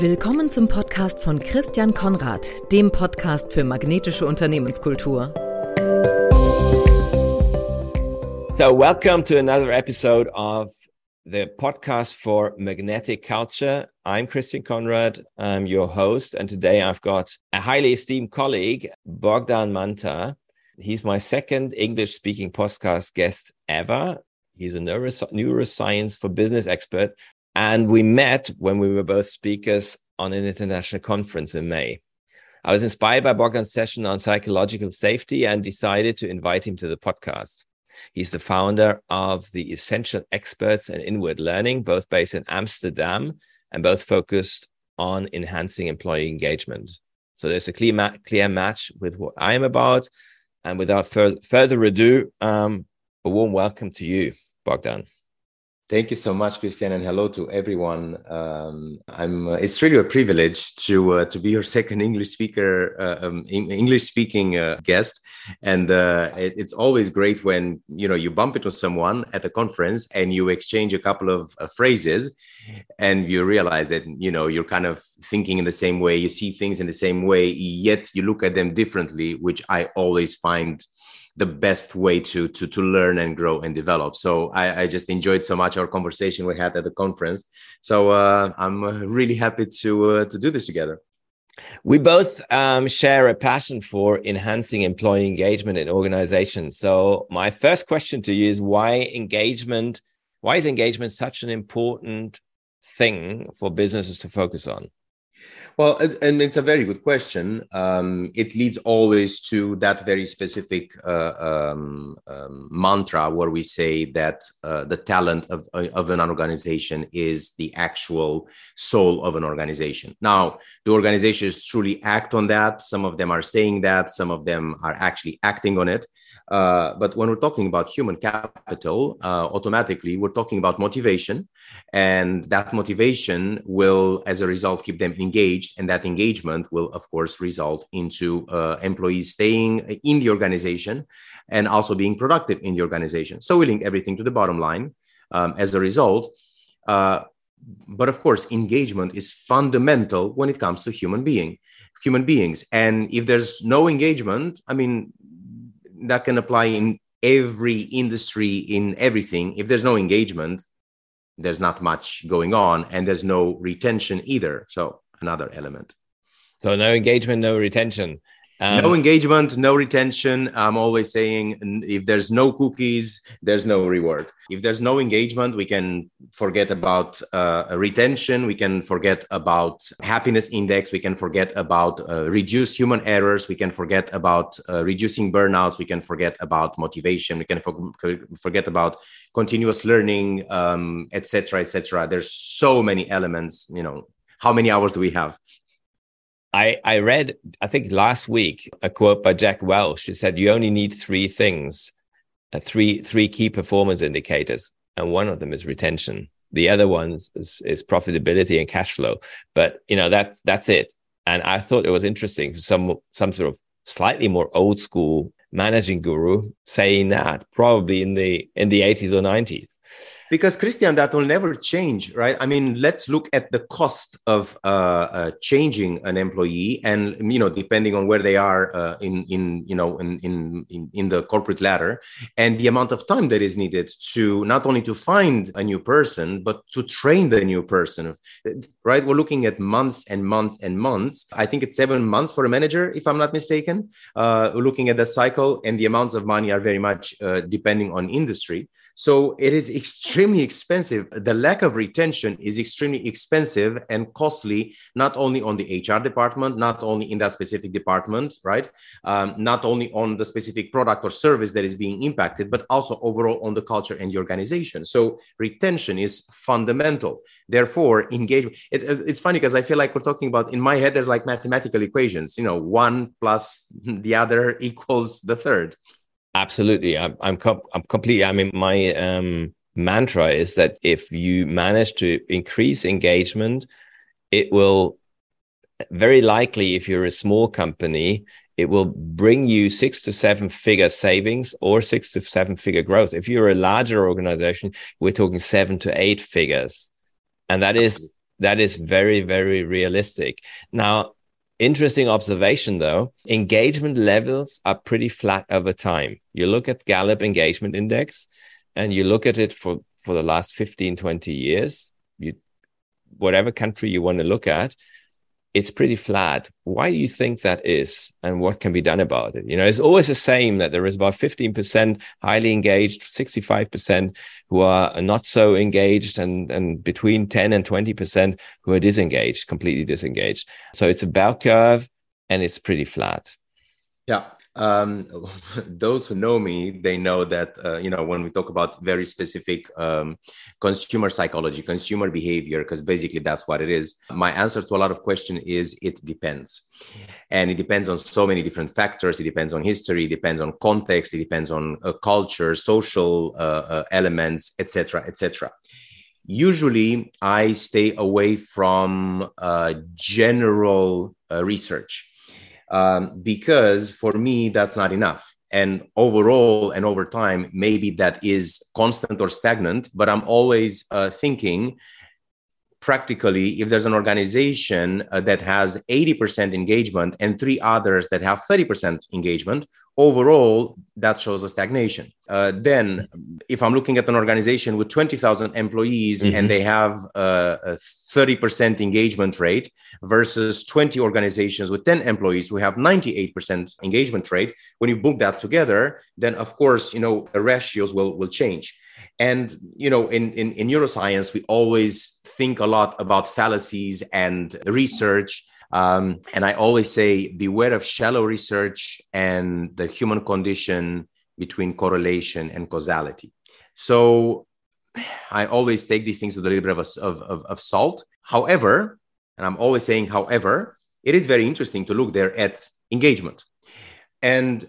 Willkommen zum Podcast von Christian Konrad, dem Podcast für magnetische Unternehmenskultur. So, welcome to another episode of the podcast for magnetic culture. I'm Christian Konrad. I'm your host. And today I've got a highly esteemed colleague, Bogdan Manta. He's my second English speaking podcast guest ever. He's a neuroscience for business expert and we met when we were both speakers on an international conference in May. I was inspired by Bogdan's session on psychological safety and decided to invite him to the podcast. He's the founder of the Essential Experts and Inward Learning, both based in Amsterdam and both focused on enhancing employee engagement. So there's a clear, ma- clear match with what I am about. And without fur- further ado, um, a warm welcome to you, Bogdan. Thank you so much, Christian, and hello to everyone. Um, I'm. Uh, it's really a privilege to uh, to be your second English speaker, uh, um, English speaking uh, guest, and uh, it, it's always great when you know you bump into someone at a conference and you exchange a couple of uh, phrases, and you realize that you know you're kind of thinking in the same way, you see things in the same way, yet you look at them differently, which I always find the best way to to to learn and grow and develop. So I, I just enjoyed so much our conversation we had at the conference. So uh, I'm uh, really happy to uh, to do this together. We both um, share a passion for enhancing employee engagement in organizations. So my first question to you is why engagement? Why is engagement such an important thing for businesses to focus on? Well, and it's a very good question. Um, it leads always to that very specific uh, um, um, mantra where we say that uh, the talent of, of an organization is the actual soul of an organization. Now, the organizations truly act on that. Some of them are saying that, some of them are actually acting on it. Uh, but when we're talking about human capital, uh, automatically we're talking about motivation. And that motivation will, as a result, keep them engaged. And that engagement will, of course, result into uh, employees staying in the organization and also being productive in the organization. So we link everything to the bottom line um, as a result. Uh, but of course, engagement is fundamental when it comes to human being human beings and if there's no engagement i mean that can apply in every industry in everything if there's no engagement there's not much going on and there's no retention either so another element so no engagement no retention um, no engagement, no retention. I'm always saying if there's no cookies, there's no reward. If there's no engagement, we can forget about uh, retention. We can forget about happiness index. We can forget about uh, reduced human errors. We can forget about uh, reducing burnouts. We can forget about motivation. We can for- forget about continuous learning, etc., um, etc. Et there's so many elements. You know, how many hours do we have? I, I read, I think last week, a quote by Jack Welch. He said, You only need three things, uh, three, three key performance indicators. And one of them is retention. The other one is, is profitability and cash flow. But, you know, that's, that's it. And I thought it was interesting some, some sort of slightly more old school managing guru saying that probably in the, in the 80s or 90s because christian that will never change right? I mean let's look at the cost of uh, uh, changing an employee and you know depending on where they are uh, in in you know in, in in in the corporate ladder and the amount of time that is needed to not only to find a new person but to train the new person right? We're looking at months and months and months. I think it's seven months for a manager if i'm not mistaken. Uh, we're looking at that cycle and the amounts of money are very much uh, depending on industry. So it is extremely expensive. The lack of retention is extremely expensive and costly, not only on the HR department, not only in that specific department, right? Um, not only on the specific product or service that is being impacted, but also overall on the culture and the organization. So retention is fundamental. Therefore, engagement. It, it's funny because I feel like we're talking about in my head. There's like mathematical equations. You know, one plus the other equals the third. Absolutely, I'm I'm, com- I'm completely. I mean, my um, mantra is that if you manage to increase engagement, it will very likely, if you're a small company, it will bring you six to seven figure savings or six to seven figure growth. If you're a larger organization, we're talking seven to eight figures, and that is that is very, very realistic. Now, interesting observation though, engagement levels are pretty flat over time. You look at Gallup engagement index and you look at it for, for the last 15, 20 years, you, whatever country you want to look at, it's pretty flat. Why do you think that is? And what can be done about it? You know, it's always the same that there is about 15% highly engaged, 65% who are not so engaged, and, and between 10 and 20% who are disengaged, completely disengaged. So it's a bell curve and it's pretty flat. Yeah. Um, those who know me, they know that uh, you know when we talk about very specific um, consumer psychology, consumer behavior, because basically that's what it is. My answer to a lot of question is it depends, and it depends on so many different factors. It depends on history, it depends on context, it depends on uh, culture, social uh, uh elements, etc., etc usually i stay away from uh, general uh, research um, because for me that's not enough. And overall and over time maybe that is constant or stagnant but i'm always uh, thinking practically if there's an organization uh, that has 80% engagement and three others that have 30% engagement overall that shows a stagnation uh, then if i'm looking at an organization with 20000 employees mm-hmm. and they have uh, a 30% engagement rate versus 20 organizations with 10 employees who have 98% engagement rate when you book that together then of course you know the ratios will will change and you know in, in, in neuroscience we always think a lot about fallacies and research um, and I always say, beware of shallow research and the human condition between correlation and causality. So I always take these things with a little bit of, of, of salt. However, and I'm always saying, however, it is very interesting to look there at engagement. And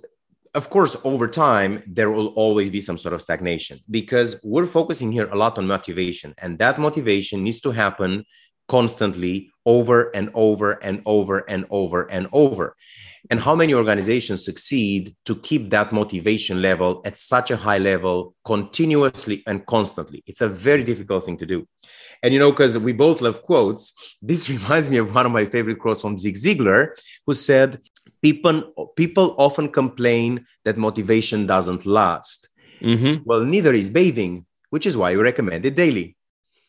of course, over time, there will always be some sort of stagnation because we're focusing here a lot on motivation, and that motivation needs to happen constantly over and over and over and over and over. And how many organizations succeed to keep that motivation level at such a high level continuously and constantly? It's a very difficult thing to do. And you know, because we both love quotes, this reminds me of one of my favorite quotes from Zig Ziglar, who said, People, people often complain that motivation doesn't last. Mm-hmm. Well, neither is bathing, which is why we recommend it daily.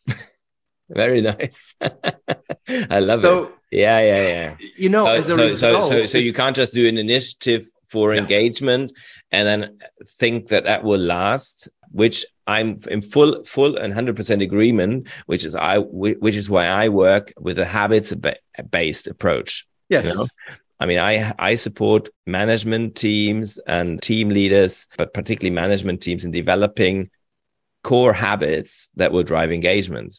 Very nice. I love so, it. Yeah, yeah, yeah. You know, uh, so, result, so, so, so you can't just do an initiative for engagement and then think that that will last, which I'm in full, full and hundred percent agreement. Which is I, which is why I work with a habits based approach. Yes. You know? I mean, I I support management teams and team leaders, but particularly management teams in developing core habits that will drive engagement.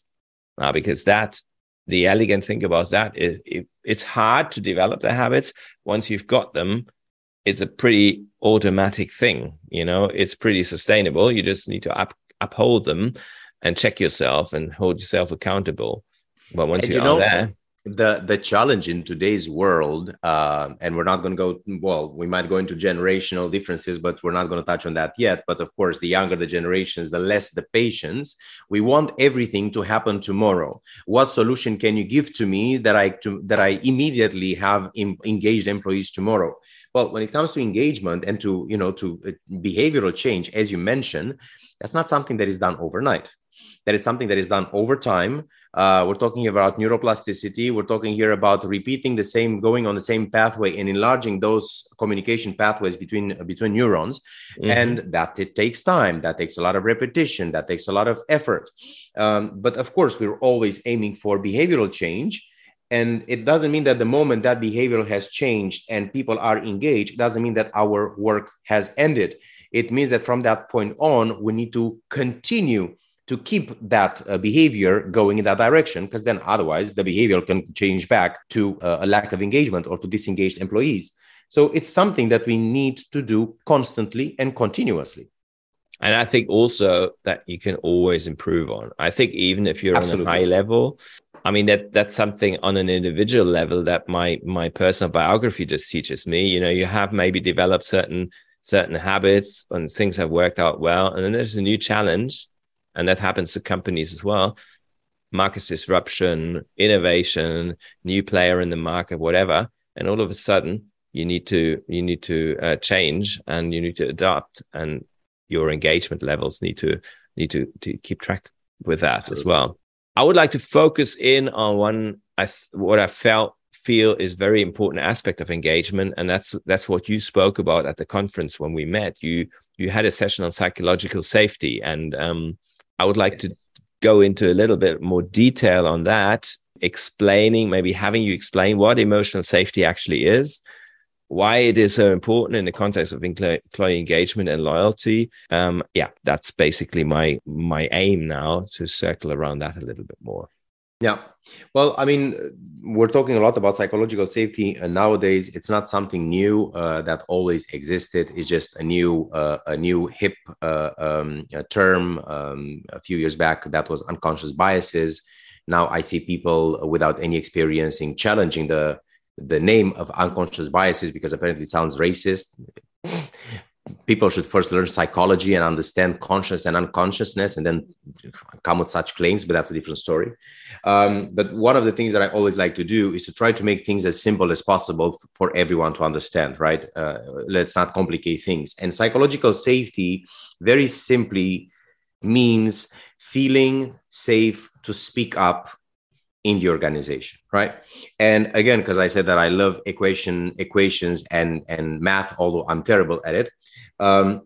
Uh, because that the elegant thing about that is it, it's hard to develop the habits. Once you've got them it's a pretty automatic thing you know? It's pretty sustainable. You just need to up, uphold them and check yourself and hold yourself accountable. But once and you, you know, are there the the challenge in today's world uh, and we're not going to go well we might go into generational differences but we're not going to touch on that yet. But of course the younger the generations the less the patience. We want everything to happen tomorrow. What solution can you give to me that i to, that i immediately have engaged employees tomorrow? Well when it comes to engagement and to you know to uh, behavioral change as you mentioned that's not something that is done overnight that is something that is done over time. Uh, we're talking about neuroplasticity. We're talking here about repeating the same, going on the same pathway and enlarging those communication pathways between between neurons, mm-hmm. and that it takes time. That takes a lot of repetition. That takes a lot of effort. Um, but of course, we're always aiming for behavioral change. And it doesn't mean that the moment that behavior has changed and people are engaged, doesn't mean that our work has ended. It means that from that point on, we need to continue to keep that uh, behavior going in that direction because then otherwise the behavior can change back to uh, a lack of engagement or to disengaged employees so it's something that we need to do constantly and continuously and i think also that you can always improve on i think even if you're Absolutely. on a high level I mean that that's something on an individual level that my my personal biography just teaches me. You know, you have maybe developed certain certain habits and things have worked out well, and then there's a new challenge, and that happens to companies as well market disruption, innovation, new player in the market, whatever, and all of a sudden you need to you need to uh, change and you need to adapt, and your engagement levels need to need to, to keep track with that Absolutely. as well. I would like to focus in on one I th- what I felt feel is very important aspect of engagement and that's that's what you spoke about at the conference when we met you you had a session on psychological safety and um, i would like to go into a little bit more detail on that explaining maybe having you explain what emotional safety actually is why it is so important in the context of employee engagement and loyalty. Um, yeah that's basically my my aim now to circle around that a little bit more yeah. Well, I mean, we're talking a lot about psychological safety, and nowadays it's not something new uh, that always existed. It's just a new, uh, a new hip uh, um, term. Um, a few years back, that was unconscious biases. Now I see people without any experience in challenging the the name of unconscious biases because apparently it sounds racist people should first learn psychology and understand conscious and unconsciousness and then come with such claims but that's a different story. Um, but one of the things that i always like to do is to try to make things as simple as possible for everyone to understand right? Uh, let's not complicate things. And psychological safety very simply means feeling safe to speak up in the organization right? And again because i said that i love equation equations and and math although i'm terrible at it. Um,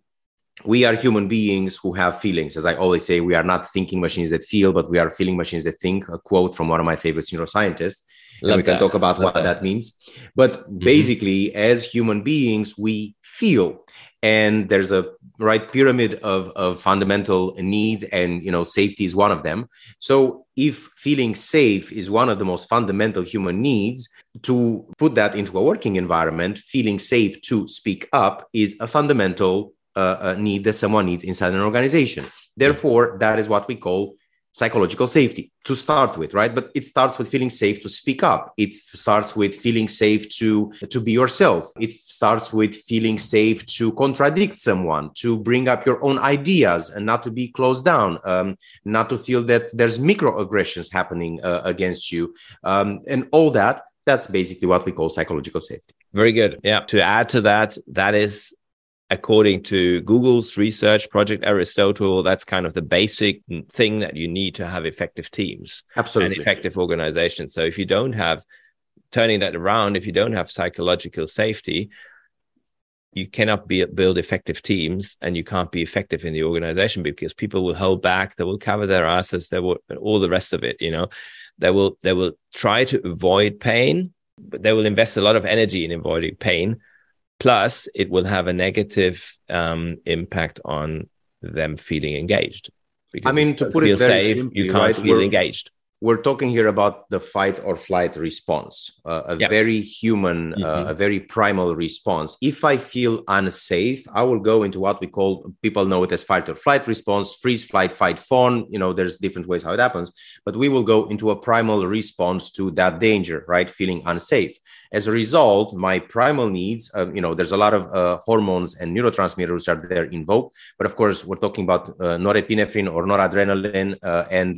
we are human beings who have feelings. As i always say we are not thinking machines that feel but we are feeling machines that think. A quote from one of my favorite neuroscientists. Love and we that. can talk about Love what that. that means. But mm-hmm. basically as human beings we feel. And there's a right pyramid of, of fundamental needs and you know safety is one of them. So if feeling safe is one of the most fundamental human needs to put that into a working environment feeling safe to speak up is a fundamental uh, uh need that someone needs inside an organization. Therefore that is what we call psychological safety to start with right? But it starts with feeling safe to speak up. It starts with feeling safe to to be yourself. It starts with feeling safe to contradict someone to bring up your own ideas and not to be closed down um, not to feel that there's microaggressions happening uh, against you. Um, and all that that's basically what we call psychological safety. Very good. Yeah. To add to that that is according to Google's research project Aristotle, that's kind of the basic thing that you need to have effective teams Absolutely. and effective organizations. So if you don't have turning that around, if you don't have psychological safety, you cannot be, build effective teams and you can't be effective in the organization because people will hold back, they will cover their asses, they will all the rest of it, you know. They will they will try to avoid pain, but they will invest a lot of energy in avoiding pain Plus, it will have a negative um, impact on them feeling engaged. I mean, to put it very safe, simply, you can't right? feel We're, engaged we're talking here about the fight or flight response, uh, a very human, uh, mm-hmm. uh, a very primal response. If I feel unsafe, I will go into what we call people know it as fight or flight response, freeze, flight, fight, fawn. You know, there's different ways how it happens, but we will go into a primal response to that danger, right? Feeling unsafe. As a result, my primal needs, uh, you know, there's a lot of uh, hormones and neurotransmitters are there invoked, but of course, we're talking about uh, norepinephrine or noradrenaline and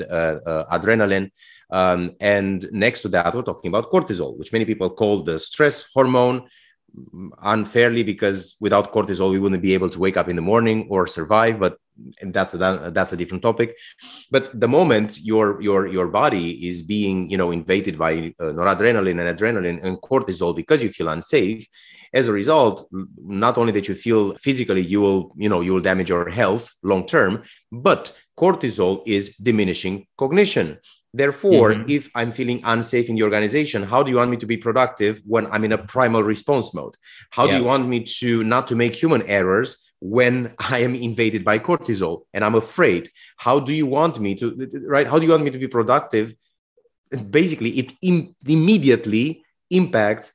adrenaline um, and next to that, we're talking about cortisol, which many people call the stress hormone. Unfairly because without cortisol we wouldn't be able to wake up in the morning or survive but that's a that's a different topic. But the moment your your your body is being you know invaded by uh, noradrenaline and adrenaline and cortisol because you feel unsafe as a result not only that you feel physically you will you know you will damage your health long term but cortisol is diminishing cognition Therefore, mm-hmm. if I'm feeling unsafe in the organization, how do you want me to be productive when I'm in a primal response mode? How yeah. do you want me to not to make human errors when I am invaded by cortisol and I'm afraid? How do you want me to right? How do you want me to be productive? Basically, it Im- immediately impacts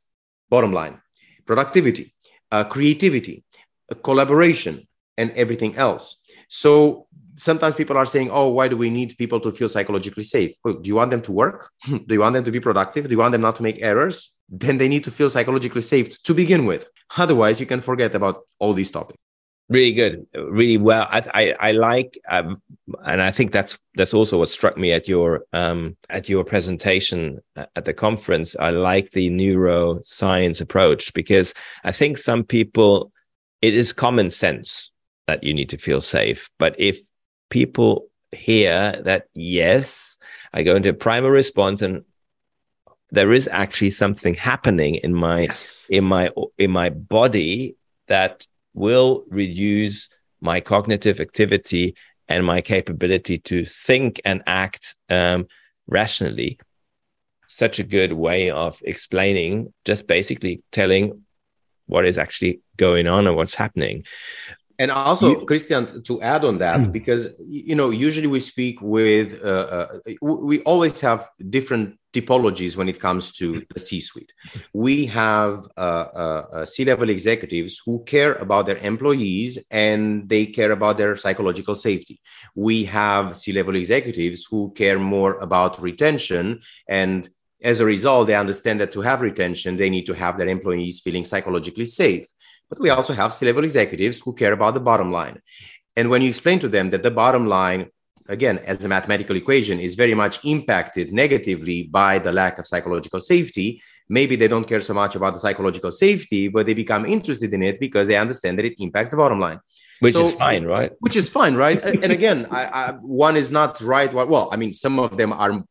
bottom line, productivity, uh, creativity, uh, collaboration, and everything else. So sometimes people are saying, "Oh, why do we need people to feel psychologically safe? Well, do you want them to work? do you want them to be productive? Do you want them not to make errors? Then they need to feel psychologically safe to begin with. Otherwise, you can forget about all these topics." really good really well i i, I like um, and i think that's that's also what struck me at your um at your presentation at the conference i like the neuroscience approach because i think some people it is common sense that you need to feel safe but if people hear that yes i go into a primary response and there is actually something happening in my yes. in my in my body that will reduce my cognitive activity and my capability to think and act um, rationally. Such a good way of explaining, just basically telling what is actually going on and what's happening. And also, you, Christian, to add on that, mm. because you know, usually we speak with, uh, uh, we always have different typologies when it comes to the C-suite. We have uh, uh, uh, C-level executives who care about their employees and they care about their psychological safety. We have C-level executives who care more about retention and as a result, they understand that to have retention, they need to have their employees feeling psychologically safe. But we also have C level executives who care about the bottom line. And when you explain to them that the bottom line, again, as a mathematical equation, is very much impacted negatively by the lack of psychological safety, maybe they don't care so much about the psychological safety, but they become interested in it because they understand that it impacts the bottom line. Which so, is fine right? which is fine right? And again I, I, one is not right well i mean some of them are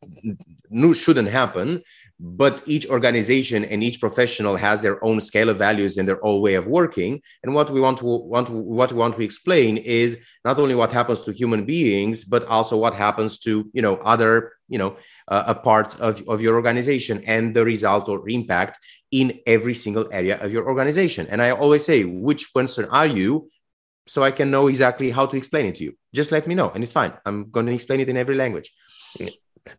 shouldn't happen but each organization and each professional has their own scale of values and their own way of working and what we want to want to, what we want to explain is not only what happens to human beings but also what happens to you know other you know uh, a part of, of your organization and the result or impact in every single area of your organization and i always say which person are you so I can know exactly how to explain it to you. Just let me know, and it's fine. I'm going to explain it in every language.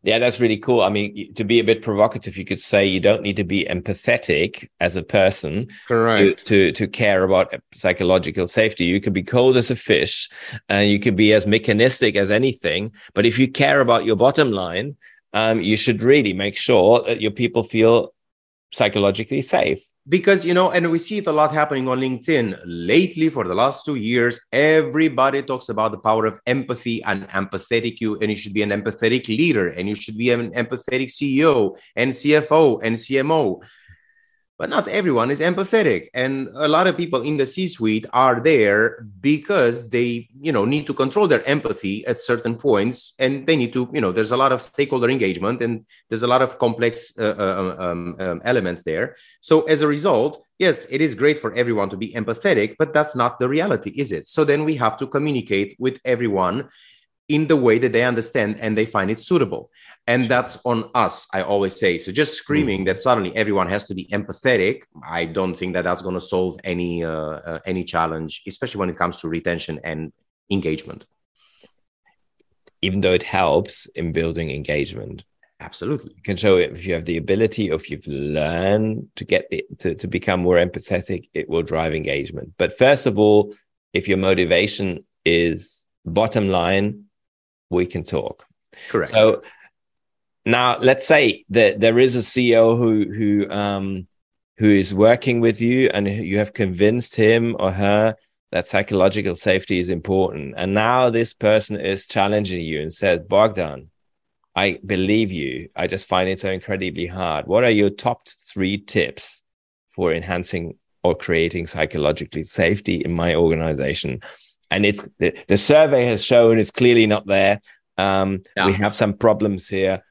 Yeah, that's really cool. I mean, to be a bit provocative, you could say you don't need to be empathetic as a person Correct. To, to, to care about psychological safety. You could be cold as a fish, and you could be as mechanistic as anything. But if you care about your bottom line, um, you should really make sure that your people feel psychologically safe because you know and we see it a lot happening on linkedin. Lately for the last two years everybody talks about the power of empathy and empathetic you and you should be an empathetic leader and you should be an empathetic ceo and cfo and cmo but not everyone is empathetic and a lot of people in the c suite are there because they you know need to control their empathy at certain points and they need to you know there's a lot of stakeholder engagement and there's a lot of complex uh, uh um, um, um, elements there. So as a result yes it is great for everyone to be empathetic but that's not the reality is it? So then we have to communicate with everyone in the way that they understand and they find it suitable. And that's on us, I always say. So just screaming mm. that suddenly everyone has to be empathetic, I don't think that that's going to solve any uh, uh, any challenge, especially when it comes to retention and engagement. Even though it helps in building engagement. Absolutely. You can show it if you have the ability, or if you've learned to get the, to, to become more empathetic, it will drive engagement. But first of all, if your motivation is bottom line, we can talk. Correct. So now let's say that there is a CEO who who um who is working with you and you have convinced him or her that psychological safety is important. And now this person is challenging you and says, Bogdan, I believe you. I just find it so incredibly hard. What are your top three tips for enhancing or creating psychologically safety in my organization? And it's the, the survey has shown it's clearly not there. Um, yeah. We have some problems here,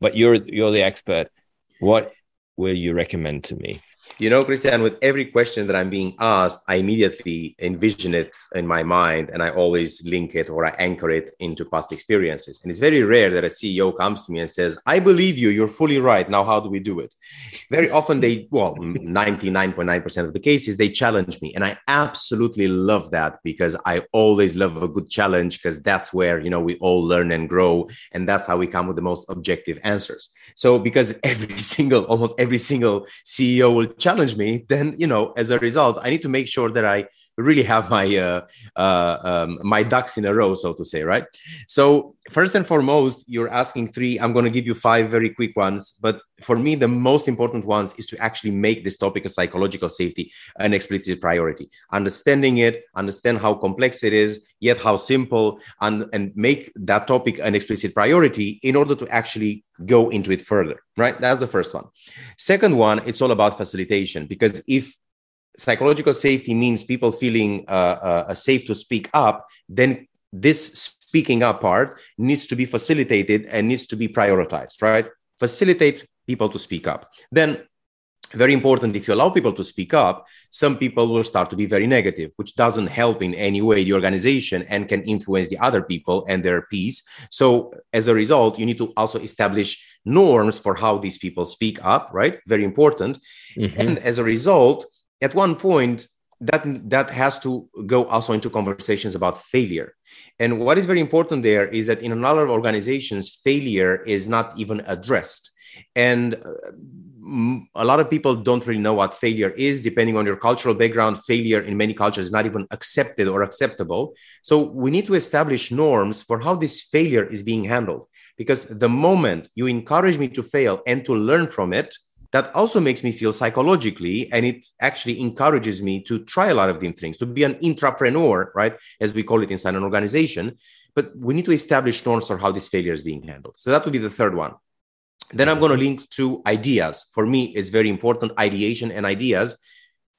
but you're you're the expert. What will you recommend to me? You know, Christian, with every question that I'm being asked, I immediately envision it in my mind and I always link it or I anchor it into past experiences. And it's very rare that a CEO comes to me and says, I believe you, you're fully right. Now, how do we do it? Very often they, well, 99.9% of the cases, they challenge me. And I absolutely love that because I always love a good challenge because that's where, you know, we all learn and grow. And that's how we come with the most objective answers. So, because every single, almost every single CEO will challenge me, then you know, as a result, I need to make sure that I really have my uh, uh, um, my ducks in a row, so to say, right? So first and foremost, you're asking three. I'm going to give you five very quick ones, but for me, the most important ones is to actually make this topic of psychological safety an explicit priority. Understanding it, understand how complex it is, yet how simple, and and make that topic an explicit priority in order to actually go into it further. Right? That's the first one. Second one, it's all about facilitation because if psychological safety means people feeling uh, uh, safe to speak up, then this speaking up part needs to be facilitated and needs to be prioritized, right? Facilitate people to speak up. Then, very important, if you allow people to speak up, some people will start to be very negative, which doesn't help in any way the organization and can influence the other people and their peace. So, as a result, you need to also establish norms for how these people speak up, right? Very important. Mm-hmm. And as a result, at one point that that has to go also into conversations about failure. And what is very important there is that in a lot of organizations failure is not even addressed. And uh, a lot of people don't really know what failure is depending on your cultural background failure in many cultures is not even accepted or acceptable. So we need to establish norms for how this failure is being handled. Because the moment you encourage me to fail and to learn from it that also makes me feel psychologically and it actually encourages me to try a lot of different things to be an intrapreneur right as we call it inside an organization. But we need to establish norms for how this failure is being handled. So that would be the third one. Then i'm going to link to ideas. For me it's very important ideation and ideas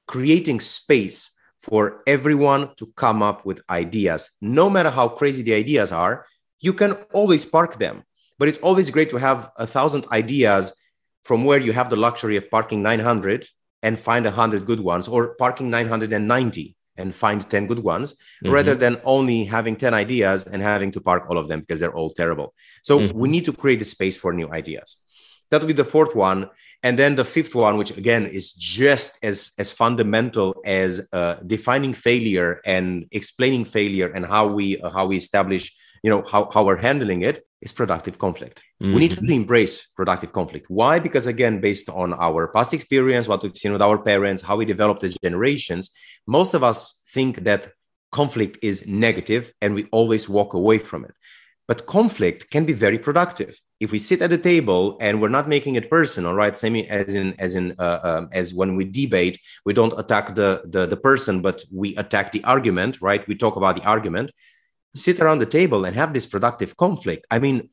creating space for everyone to come up with ideas. No matter how crazy the ideas are you can always park them. But it's always great to have a thousand ideas from where you have the luxury of parking 900 and find 100 good ones or parking 990 and find 10 good ones mm-hmm. rather than only having 10 ideas and having to park all of them because they're all terrible so mm-hmm. we need to create the space for new ideas that would be the fourth one and then the fifth one which again is just as as fundamental as uh, defining failure and explaining failure and how we uh, how we establish you know how, how we're handling it is productive conflict. Mm-hmm. we need to mm-hmm. embrace productive conflict. Why? Because again based on our past experience what we've seen with our parents how we developed as generations most of us think that conflict is negative and we always walk away from it. But conflict can be very productive. If we sit at the table and we're not making it personal right? Same as in as in uh, um, as when we debate we don't attack the, the the person but we attack the argument right? We talk about the argument sit around the table and have this productive conflict. I mean,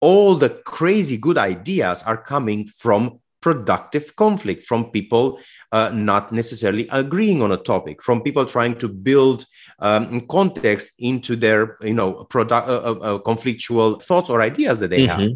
all the crazy good ideas are coming from productive conflict from people uh, not necessarily agreeing on a topic from people trying to build um, context into their you know product uh, uh, uh, conflictual thoughts or ideas that they mm-hmm. have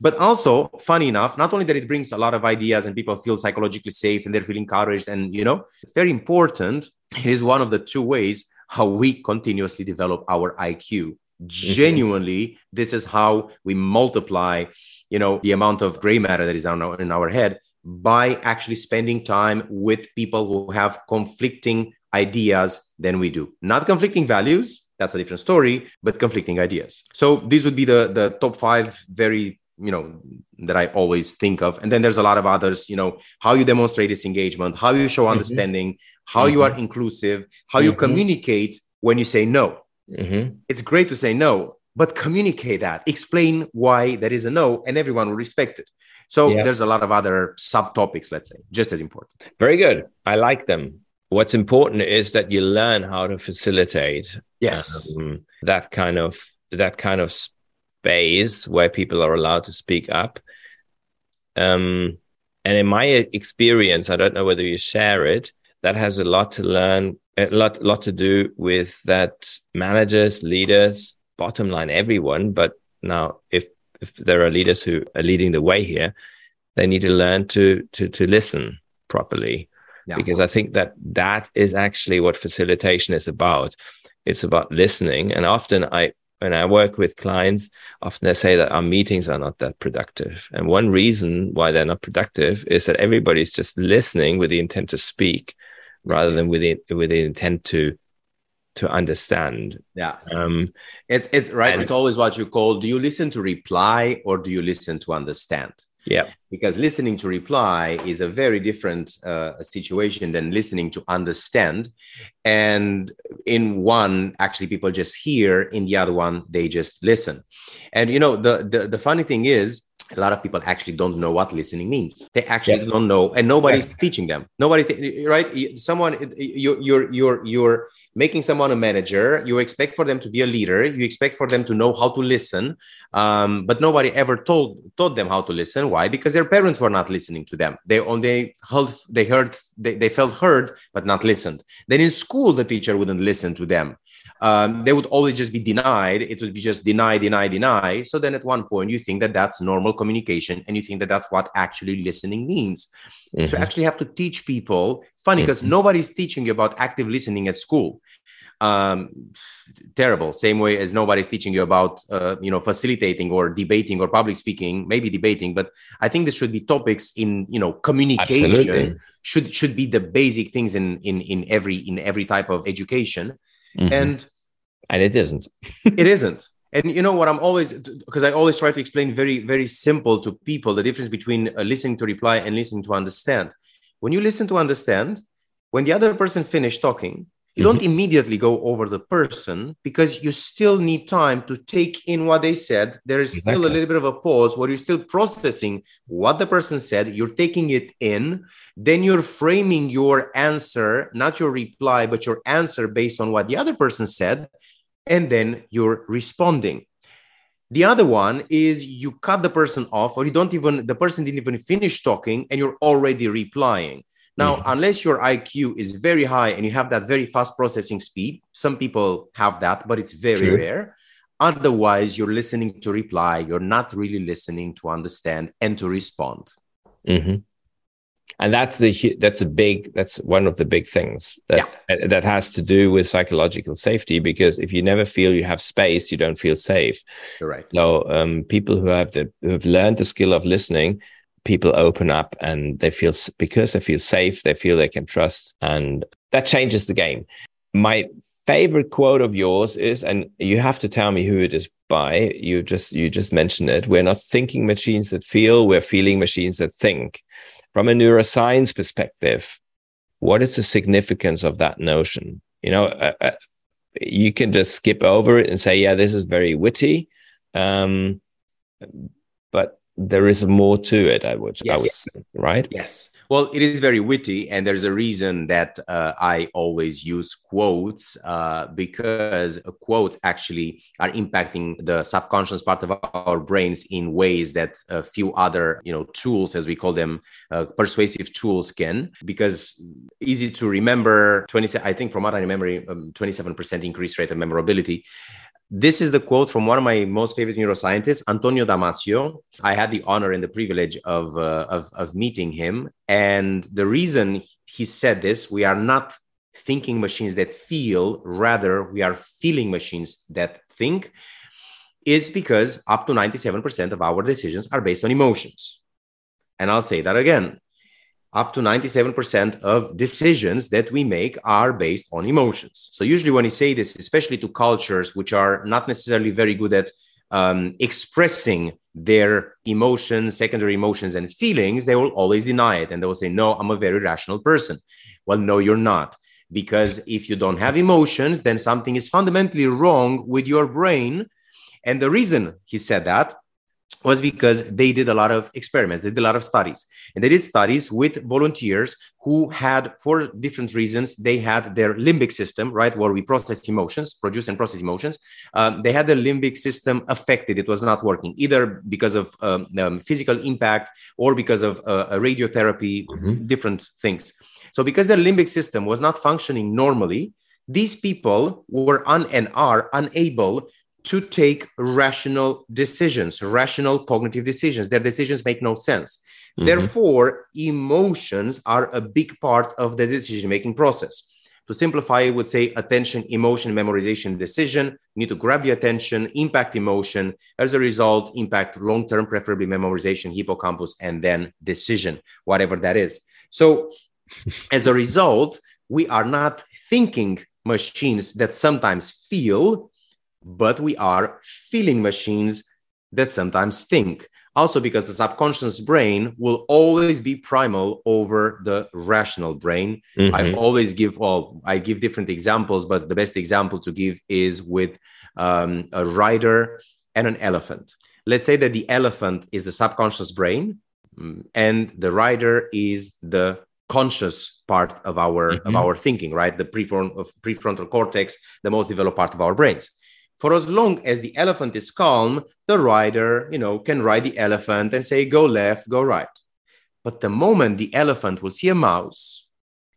but also funny enough not only that it brings a lot of ideas and people feel psychologically safe and they're feeling encouraged and you know very important it is one of the two ways how we continuously develop our IQ. Genuinely, mm-hmm. this is how we multiply, you know, the amount of gray matter that is on our, in our head by actually spending time with people who have conflicting ideas than we do. Not conflicting values, that's a different story, but conflicting ideas. So these would be the the top five very you know that i always think of and then there's a lot of others you know how you demonstrate this engagement how you show mm-hmm. understanding mm-hmm. how mm-hmm. you are inclusive how mm-hmm. you communicate when you say no mm-hmm. it's great to say no but communicate that explain why that is a no and everyone will respect it so yeah. there's a lot of other subtopics let's say just as important very good i like them what's important is that you learn how to facilitate yes um, that kind of that kind of space where people are allowed to speak up. Um, and in my experience, I don't know whether you share it, that has a lot to learn, a lot, lot to do with that managers, leaders, bottom line, everyone. But now, if if there are leaders who are leading the way here, they need to learn to to to listen properly, yeah. because I think that that is actually what facilitation is about. It's about listening, and often I when I work with clients, often they say that our meetings are not that productive. And one reason why they're not productive is that everybody's just listening with the intent to speak rather than with the, with the intent to to understand. Yeah. Um, it's it's right. And, it's always what you call do you listen to reply or do you listen to understand? Yeah. Because listening to reply is a very different uh, situation than listening to understand. And in one actually people just hear in the other one they just listen. And you know the the, the funny thing is a lot of people actually don't know what listening means. They actually yeah. don't know and nobody's yeah. teaching them. Nobody's right? Someone you're you're you're you're making someone a manager. You expect for them to be a leader. You expect for them to know how to listen. Um, but nobody ever told taught them how to listen. Why? Because their parents were not listening to them they only heard they heard they, they felt heard but not listened then in school the teacher wouldn't listen to them um, they would always just be denied. It would be just deny, deny, deny. So then at one point, you think that that's normal communication and you think that that's what actually listening means. Mm-hmm. So actually have to teach people, funny because mm-hmm. nobody's teaching you about active listening at school. Um, terrible. Same way as nobody's teaching you about, uh, you know, facilitating or debating or public speaking, maybe debating, but I think this should be topics in, you know, communication Absolutely. should, should be the basic things in, in, in every, in every type of education mm-hmm. and and it isn't it isn't and you know what i'm always because i always try to explain very very simple to people the difference between uh, listening to reply and listening to understand when you listen to understand when the other person finished talking you don't mm-hmm. immediately go over the person because you still need time to take in what they said. There is exactly. still a little bit of a pause where you're still processing what the person said. You're taking it in. Then you're framing your answer, not your reply, but your answer based on what the other person said. And then you're responding. The other one is you cut the person off, or you don't even, the person didn't even finish talking, and you're already replying. Now, mm-hmm. unless your IQ is very high and you have that very fast processing speed, some people have that, but it's very True. rare. Otherwise, you're listening to reply, you're not really listening to understand and to respond. Mm-hmm. And that's the that's a big that's one of the big things that yeah. that has to do with psychological safety because if you never feel you have space, you don't feel safe. You're right. So um, people who have the who have learned the skill of listening people open up and they feel because they feel safe, they feel they can trust, and that changes the game. My favorite quote of yours is, and you have to tell me who it is by. You just you just mentioned it. We're not thinking machines that feel; we're feeling machines that think. From a neuroscience perspective, what is the significance of that notion? You know, uh, uh, you can just skip over it and say, "Yeah, this is very witty," um, but there is more to it. I would, yes. I would say, right? Yes. Well, it is very witty, and there's a reason that uh, I always use quotes uh, because quotes actually are impacting the subconscious part of our brains in ways that a few other, you know, tools, as we call them, uh, persuasive tools can. Because easy to remember, twenty. I think from what I remember, um, twenty-seven percent increase rate of memorability. This is the quote from one of my most favorite neuroscientists, Antonio Damasio. I had the honor and the privilege of, uh, of, of meeting him. And the reason he said this, we are not thinking machines that feel, rather, we are feeling machines that think, is because up to 97% of our decisions are based on emotions. And I'll say that again up to 97% of decisions that we make are based on emotions. So, usually, when you say this, especially to cultures which are not necessarily very good at um, expressing their emotions, secondary emotions, and feelings, they will always deny it. And they will say, No, I'm a very rational person. Well, no, you're not. Because if you don't have emotions, then something is fundamentally wrong with your brain. And the reason he said that was because they did a lot of experiments, they did a lot of studies. And they did studies with volunteers who had, for different reasons, they had their limbic system, right, where we process emotions, produce and process emotions. Um, they had the limbic system affected. It was not working either because of um, um, physical impact or because of uh, radiotherapy, mm-hmm. different things. So, because their limbic system was not functioning normally, these people were un- and are unable to take rational decisions, rational cognitive decisions. Their decisions make no sense. Mm-hmm. Therefore, emotions are a big part of the decision making process. To simplify, I would say attention, emotion, memorization, decision. You need to grab the attention, impact emotion. As a result, impact long term, preferably memorization, hippocampus, and then decision, whatever that is. So, as a result, we are not thinking machines that sometimes feel but we are feeling machines that sometimes think. also because the subconscious brain will always be primal over the rational brain mm-hmm. i always give well i give different examples but the best example to give is with um, a rider and an elephant let's say that the elephant is the subconscious brain mm, and the rider is the conscious part of our mm-hmm. of our thinking right the prefrontal, prefrontal cortex the most developed part of our brains for as long as the elephant is calm, the rider, you know, can ride the elephant and say, go left, go right. But the moment the elephant will see a mouse,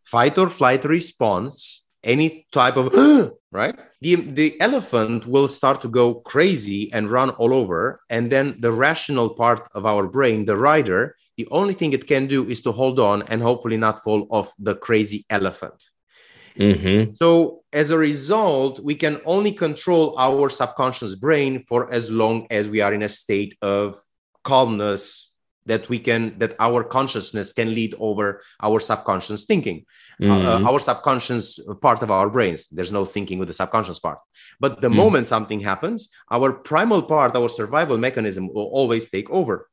fight or flight response, any type of, right? The, the elephant will start to go crazy and run all over. And then the rational part of our brain, the rider, the only thing it can do is to hold on and hopefully not fall off the crazy elephant. Mm-hmm. So, as a result, we can only control our subconscious brain for as long as we are in a state of calmness that we can that our consciousness can lead over our subconscious thinking uh, uh, mm-hmm. uh, our subconscious part of our brains there's no thinking with the subconscious part but the mm-hmm. moment something happens our primal part our survival mechanism will always take over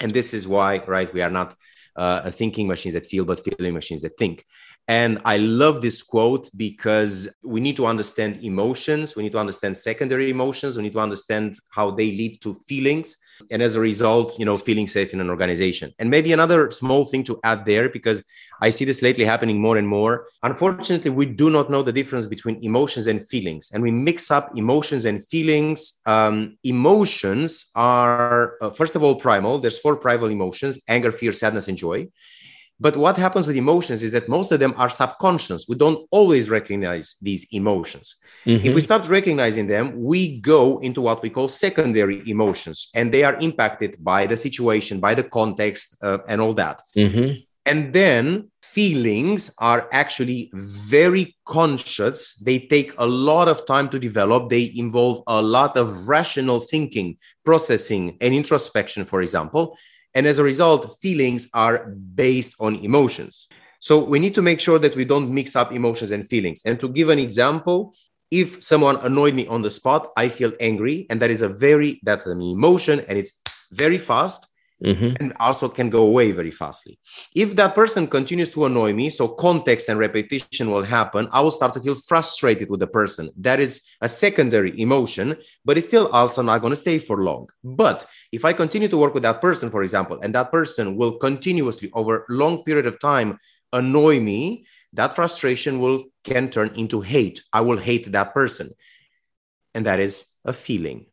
and this is why right we are not uh, thinking machines that feel but feeling machines that think and I love this quote because we need to understand emotions. We need to understand secondary emotions. We need to understand how they lead to feelings. And as a result, you know, feeling safe in an organization. And maybe another small thing to add there, because I see this lately happening more and more. Unfortunately, we do not know the difference between emotions and feelings. And we mix up emotions and feelings. Um, emotions are, uh, first of all, primal. There's four primal emotions anger, fear, sadness, and joy. But what happens with emotions is that most of them are subconscious. We don't always recognize these emotions. Mm-hmm. If we start recognizing them, we go into what we call secondary emotions, and they are impacted by the situation, by the context, uh, and all that. Mm-hmm. And then feelings are actually very conscious. They take a lot of time to develop. They involve a lot of rational thinking, processing, and introspection, for example. And as a result, feelings are based on emotions. So we need to make sure that we don't mix up emotions and feelings. And to give an example, if someone annoyed me on the spot, I feel angry. And that is a very, that's an emotion and it's very fast mm-hmm. and also can go away very fastly. If that person continues to annoy me, so context and repetition will happen, I will start to feel frustrated with the person. That is a secondary emotion, but it's still also not going to stay for long. But if I continue to work with that person, for example, and that person will continuously over a long period of time annoy me, that frustration will can turn into hate. I will hate that person. And that is a feeling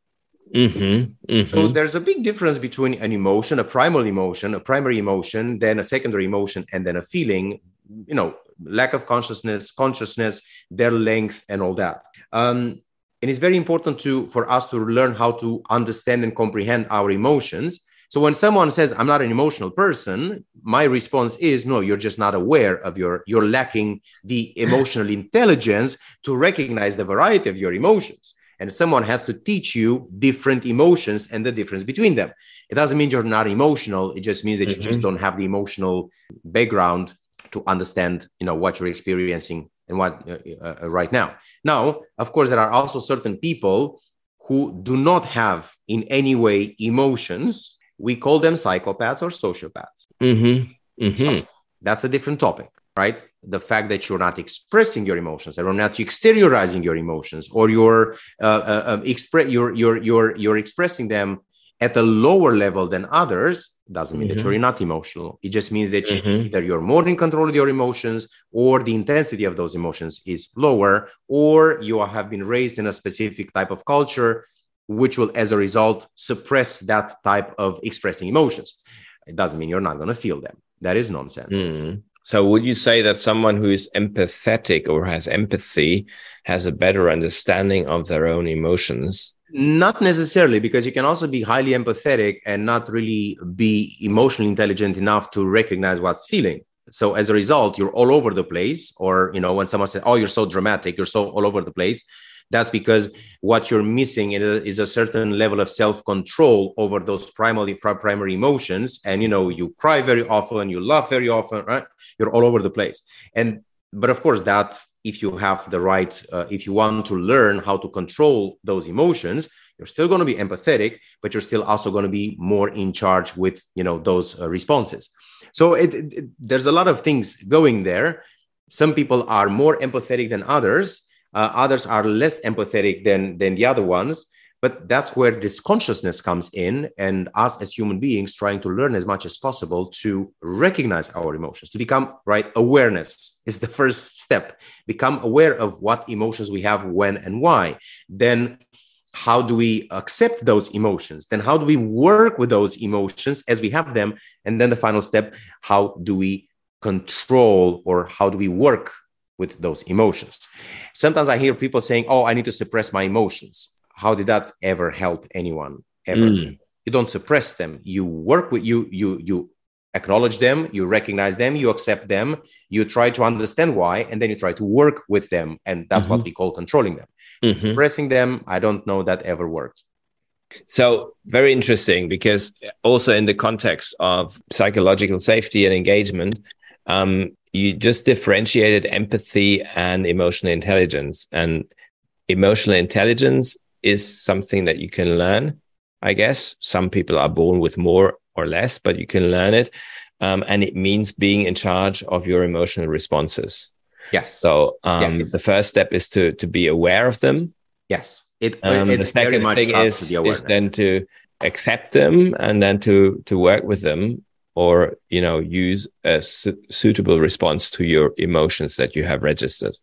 Mm-hmm, mm-hmm. So there's a big difference between an emotion, a primal emotion, a primary emotion, then a secondary emotion, and then a feeling. You know, lack of consciousness, consciousness, their length, and all that. Um, and it's very important to for us to learn how to understand and comprehend our emotions. So when someone says I'm not an emotional person, my response is no, you're just not aware of your you're lacking the emotional intelligence to recognize the variety of your emotions and someone has to teach you different emotions and the difference between them it doesn't mean you're not emotional it just means that mm-hmm. you just mm-hmm. don't have the emotional background to understand you know what you're experiencing and what uh, uh, right now now of course there are also certain people who do not have in any way emotions we call them psychopaths or sociopaths mm-hmm. Mm-hmm. That's a different topic right? The fact that you're not expressing your emotions, or not exteriorizing your emotions, or you're uh, uh, um, expre- you're, you're you're you're expressing them at a lower level than others doesn't mean mm-hmm. that you're not emotional. It just means that mm-hmm. you, either you're more in control of your emotions, or the intensity of those emotions is lower, or you have been raised in a specific type of culture, which will, as a result, suppress that type of expressing emotions. It doesn't mean you're not going to feel them. That is nonsense. Mm-hmm. So, would you say that someone who is empathetic or has empathy has a better understanding of their own emotions? Not necessarily, because you can also be highly empathetic and not really be emotionally intelligent enough to recognize what's feeling. So, as a result, you're all over the place. Or, you know, when someone says, Oh, you're so dramatic, you're so all over the place, that's because what you're missing is a certain level of self-control over those primary primary emotions. And you know you cry very often and you laugh very often right? You're all over the place. And but of course that if you have the right uh, if you want to learn how to control those emotions you're still going to be empathetic but you're still also going to be more in charge with you know those uh, responses. So it, it, there's a lot of things going there. Some people are more empathetic than others uh, others are less empathetic than than the other ones but that's where this consciousness comes in and us as human beings trying to learn as much as possible to recognize our emotions to become right awareness is the first step. Become aware of what emotions we have when and why. Then how do we accept those emotions? Then how do we work with those emotions as we have them? And then the final step how do we control or how do we work with those emotions sometimes i hear people saying oh i need to suppress my emotions how did that ever help anyone ever mm. you don't suppress them you work with you you you acknowledge them you recognize them you accept them you try to understand why and then you try to work with them and that's mm-hmm. what we call controlling them mm-hmm. suppressing them i don't know that ever worked so very interesting because also in the context of psychological safety and engagement um, you just differentiated empathy and emotional intelligence and emotional intelligence is something that you can learn. I guess some people are born with more or less, but you can learn it. Um, and it means being in charge of your emotional responses. Yes. So um, yes. the first step is to to be aware of them. Yes. It, um, it the second thing is, is then to accept them and then to to work with them or you know use a su- suitable response to your emotions that you have registered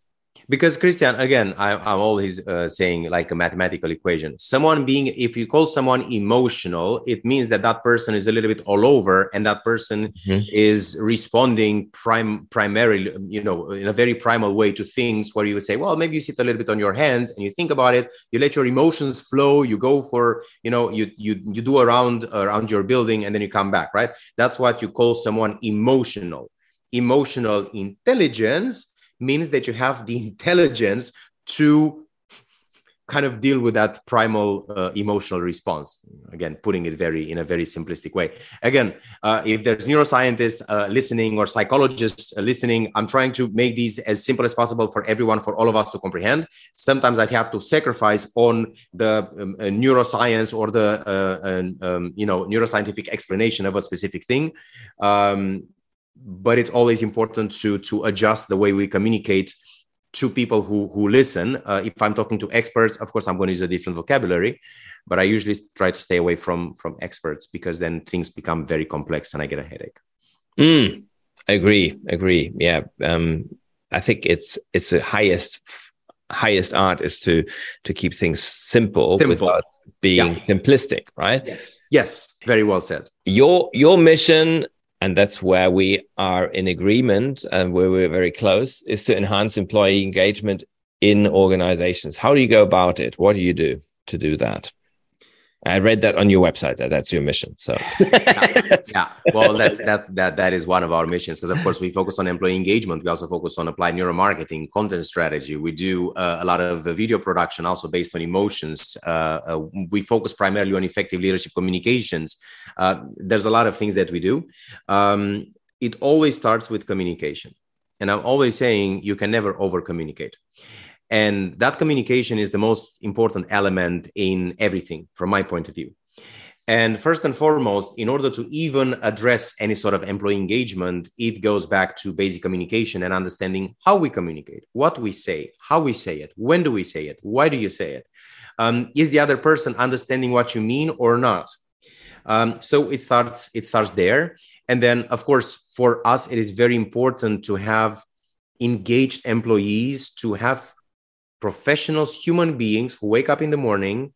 because christian again I, am always uh, saying like a mathematical equation. Someone being if you call someone emotional it means that that person is a little bit all over and that person mm-hmm. is responding prime primarily you know in a very primal way to things where you would say well maybe you sit a little bit on your hands and you think about it. You let your emotions flow. You go for you know you you you do around around your building and then you come back right? That's what you call someone emotional. Emotional intelligence means that you have the intelligence to kind of deal with that primal uh, emotional response. Again putting it very in a very simplistic way. Again uh, if there's neuroscientists uh, listening or psychologists uh, listening i'm trying to make these as simple as possible for everyone for all of us to comprehend. Sometimes i have to sacrifice on the um, uh, neuroscience or the uh, um, you know neuroscientific explanation of a specific thing. Um, but it's always important to to adjust the way we communicate to people who who listen. Uh, if I'm talking to experts, of course, I'm going to use a different vocabulary, but I usually try to stay away from from experts because then things become very complex and I get a headache. Mm, agree, agree. Yeah, um, I think it's it's the highest highest art is to to keep things simple, simple. without being yeah. simplistic, right? Yes. Yes, very well said. Your your mission and that's where we are in agreement and where we're very close is to enhance employee engagement in organizations. How do you go about it? What do you do to do that I read that on your website that that's your mission. So yeah, yeah. well, that's that that that is one of our missions because of course we focus on employee engagement. We also focus on applied neuromarketing, content strategy. We do uh, a lot of video production, also based on emotions. Uh, uh, we focus primarily on effective leadership communications. Uh, there's a lot of things that we do. Um, it always starts with communication, and I'm always saying you can never over communicate. And that communication is the most important element in everything from my point of view. And first and foremost, in order to even address any sort of employee engagement, it goes back to basic communication and understanding how we communicate, what we say, how we say it, when do we say it, why do you say it? Um, is the other person understanding what you mean or not? Um, so it starts it starts there, and then of course for us it is very important to have engaged employees to have professionals, human beings who wake up in the morning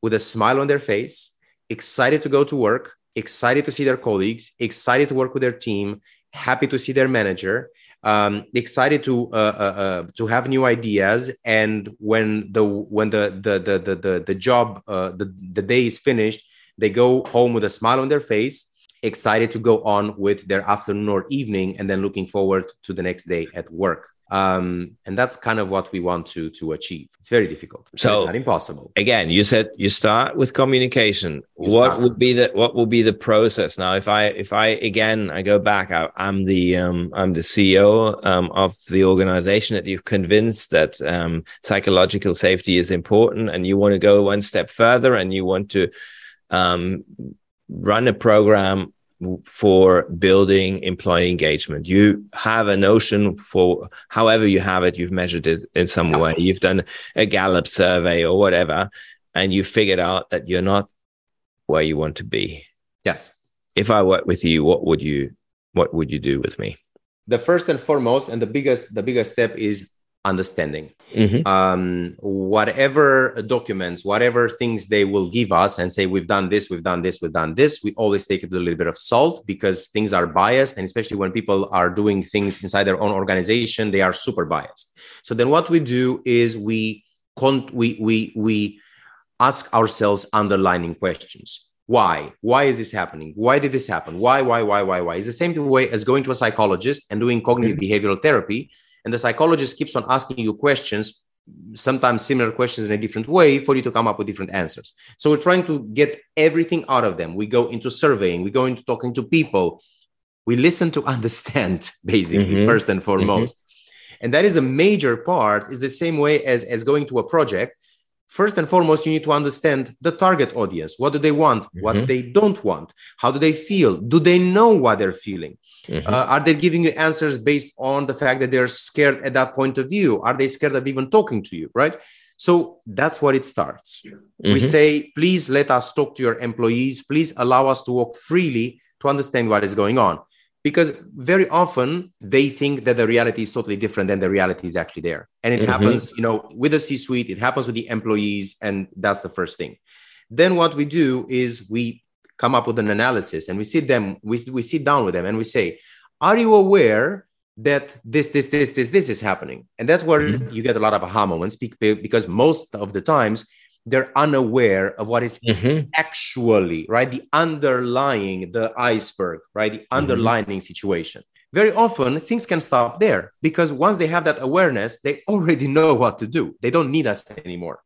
with a smile on their face, excited to go to work, excited to see their colleagues, excited to work with their team, happy to see their manager, um, excited to uh, uh, uh, to have new ideas. And when the when the the the the the, the job uh, the the day is finished, they go home with a smile on their face, excited to go on with their afternoon or evening, and then looking forward to the next day at work. Um, and that's kind of what we want to to achieve. It's very difficult. So it's not impossible. again you said you start with communication. You what start. would be the what will be the process? Now if i if i again i go back I, am the um, i'm the ceo um, of the organization that you've convinced that um, psychological safety is important and you want to go one step further and you want to um, run a program for building employee engagement. You have a notion for however you have it, you've measured it in some way, you've done a Gallup survey or whatever, and you figured out that you're not where you want to be. Yes. If I work with you, what would you what would you do with me? The first and foremost and the biggest the biggest step is understanding. Mm-hmm. Um, whatever documents, whatever things they will give us and say, we've done this, we've done this, we've done this, we always take it with a little bit of salt because things are biased. And especially when people are doing things inside their own organization, they are super biased. So then what we do is we, con- we, we, we ask ourselves underlining questions. Why? Why is this happening? Why did this happen? Why, why, why, why, why? It's the same way as going to a psychologist and doing cognitive mm-hmm. behavioral therapy and the psychologist keeps on asking you questions sometimes similar questions in a different way for you to come up with different answers. So we're trying to get everything out of them. We go into surveying we go into talking to people. We listen to understand basically mm-hmm. first and foremost. Mm-hmm. and that is a major part is the same way as as going to a project first and foremost you need to understand the target audience. What do they want? Mm-hmm. what they don't want. How do they feel? Do they know what they're feeling? Mm-hmm. uh, are they giving you answers based on the fact that they're scared at that point of view? Are they scared of even talking to you right? So that's what it starts. Mm-hmm. we say please let us talk to your employees. Please allow us to walk freely to understand what is going on because very often they think that the reality is totally different than the reality is actually there and it mm-hmm. happens you know with the c suite it happens with the employees and that's the first thing then what we do is we come up with an analysis and we sit them we, we sit down with them and we say are you aware that this this this this this is happening and that's where mm-hmm. you get a lot of aha moments because most of the times they're unaware of what is mm-hmm. actually right the underlying the iceberg right the mm-hmm. underlying situation very often things can stop there because once they have that awareness they already know what to do they don't need us anymore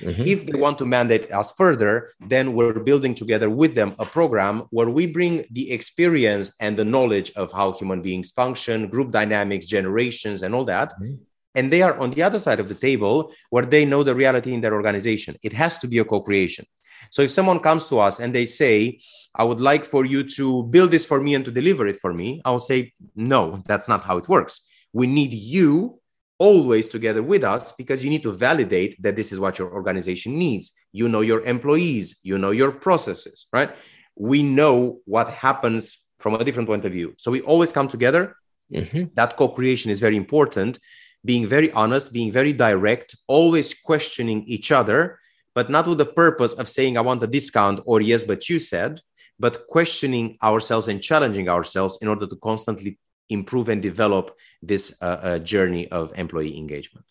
mm-hmm. if they want to mandate us further then we're building together with them a program where we bring the experience and the knowledge of how human beings function group dynamics generations and all that mm-hmm and they are on the other side of the table where they know the reality in their organization. It has to be a co-creation. So if someone comes to us and they say i would like for you to build this for me and to deliver it for me i'll say no that's not how it works. We need you always together with us because you need to validate that this is what your organization needs. You know your employees. You know your processes right? We know what happens from a different point of view. So we always come together. Mm-hmm. that co-creation is very important being very honest, being very direct, always questioning each other, but not with the purpose of saying, I want a discount or yes, but you said, but questioning ourselves and challenging ourselves in order to constantly improve and develop this uh, uh, journey of employee engagement.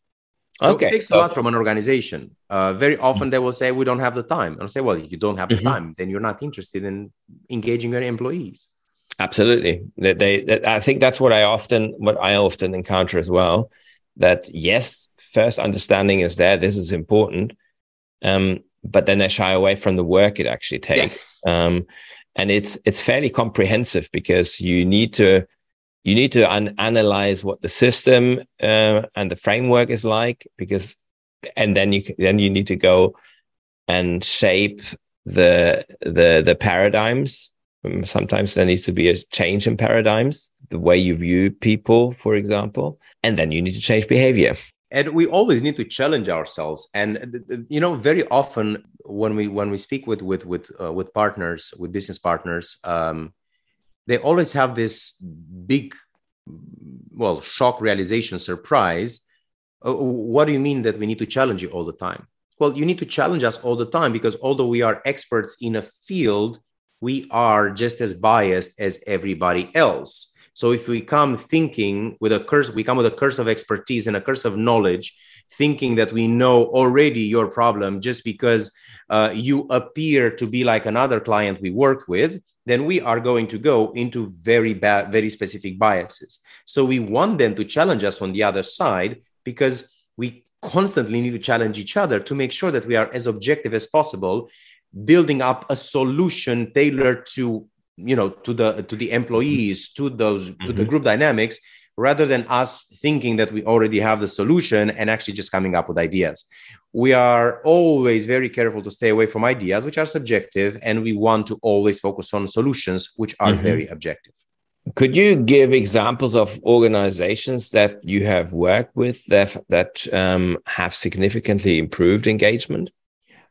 So okay. It takes so, a lot from an organization. Uh, very often they will say, We don't have the time. And I'll say, Well, if you don't have the mm-hmm. time, then you're not interested in engaging your employees. Absolutely. They, they, I think that's what I often what I often encounter as well that yes, first understanding is there. This is important. Um, but then they shy away from the work it actually takes. Yes. Um, and it's it's fairly comprehensive because you need to you need to un- analyze what the system uh, and the framework is like because and then you then you need to go and shape the the the paradigms um, sometimes there needs to be a change in paradigms the way you view people, for example, and then you need to change behavior. And we always need to challenge ourselves. And you know, very often when we when we speak with with with uh, with partners, with business partners, um, they always have this big, well, shock realization, surprise. Uh, what do you mean that we need to challenge you all the time? Well, you need to challenge us all the time because although we are experts in a field, we are just as biased as everybody else so if we come thinking with a curse, we come with a curse of expertise and a curse of knowledge, thinking that we know already your problem just because uh, you appear to be like another client we worked with, then we are going to go into very bad, very specific biases. So we want them to challenge us on the other side because we constantly need to challenge each other to make sure that we are as objective as possible building up a solution tailored to you know to the to the employees to those mm-hmm. to the mm-hmm. group dynamics rather than us thinking that we already have the solution and actually just coming up with ideas we are always very careful to stay away from ideas which are subjective and we want to always focus on solutions which are mm-hmm. very objective could you give examples of organizations that you have worked with that that um, have significantly improved engagement